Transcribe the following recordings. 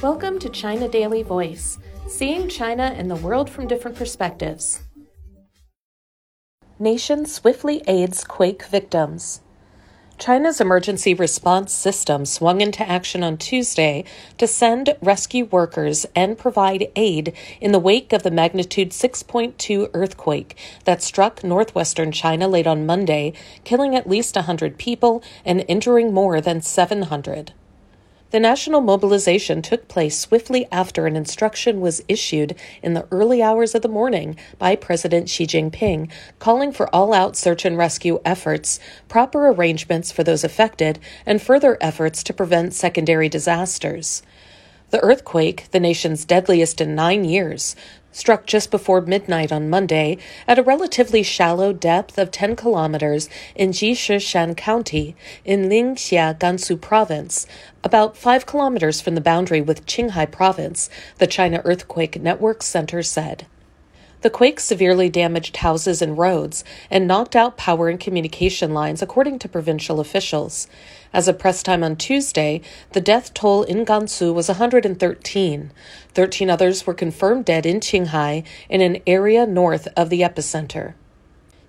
Welcome to China Daily Voice, seeing China and the world from different perspectives. Nation swiftly aids quake victims. China's emergency response system swung into action on Tuesday to send rescue workers and provide aid in the wake of the magnitude 6.2 earthquake that struck northwestern China late on Monday, killing at least 100 people and injuring more than 700. The national mobilization took place swiftly after an instruction was issued in the early hours of the morning by President Xi Jinping, calling for all out search and rescue efforts, proper arrangements for those affected, and further efforts to prevent secondary disasters. The earthquake, the nation's deadliest in nine years, struck just before midnight on Monday at a relatively shallow depth of 10 kilometers in Jishishan County in Linxia, Gansu Province, about 5 kilometers from the boundary with Qinghai Province, the China Earthquake Network Center said. The quake severely damaged houses and roads and knocked out power and communication lines, according to provincial officials. As of press time on Tuesday, the death toll in Gansu was 113. Thirteen others were confirmed dead in Qinghai, in an area north of the epicenter.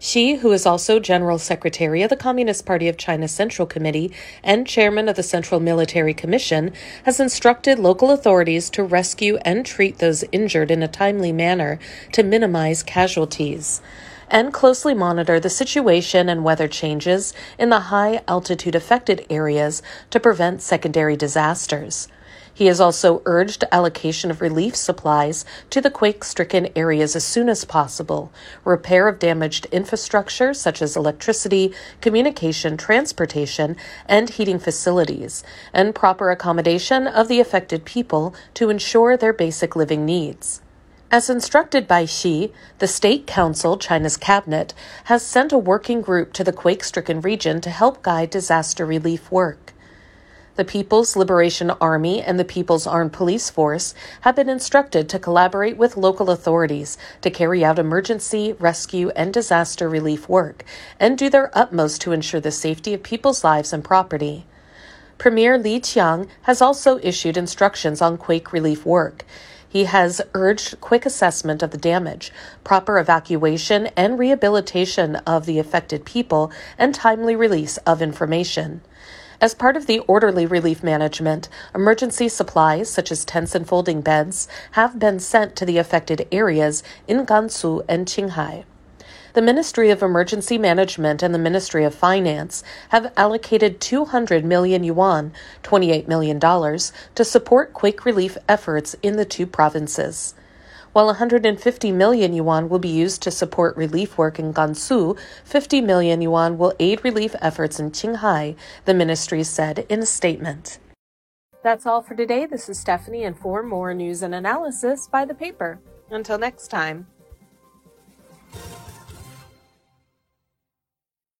Xi, who is also General Secretary of the Communist Party of China Central Committee and Chairman of the Central Military Commission, has instructed local authorities to rescue and treat those injured in a timely manner to minimize casualties and closely monitor the situation and weather changes in the high altitude affected areas to prevent secondary disasters. He has also urged allocation of relief supplies to the quake stricken areas as soon as possible, repair of damaged infrastructure such as electricity, communication, transportation, and heating facilities, and proper accommodation of the affected people to ensure their basic living needs. As instructed by Xi, the State Council, China's cabinet, has sent a working group to the quake stricken region to help guide disaster relief work. The People's Liberation Army and the People's Armed Police Force have been instructed to collaborate with local authorities to carry out emergency, rescue, and disaster relief work and do their utmost to ensure the safety of people's lives and property. Premier Li Qiang has also issued instructions on quake relief work. He has urged quick assessment of the damage, proper evacuation and rehabilitation of the affected people, and timely release of information. As part of the orderly relief management, emergency supplies such as tents and folding beds have been sent to the affected areas in Gansu and Qinghai. The Ministry of Emergency Management and the Ministry of Finance have allocated 200 million yuan, $28 million, to support quake relief efforts in the two provinces. While 150 million yuan will be used to support relief work in Gansu, 50 million yuan will aid relief efforts in Qinghai, the ministry said in a statement. That's all for today. This is Stephanie, and for more news and analysis, buy the paper. Until next time.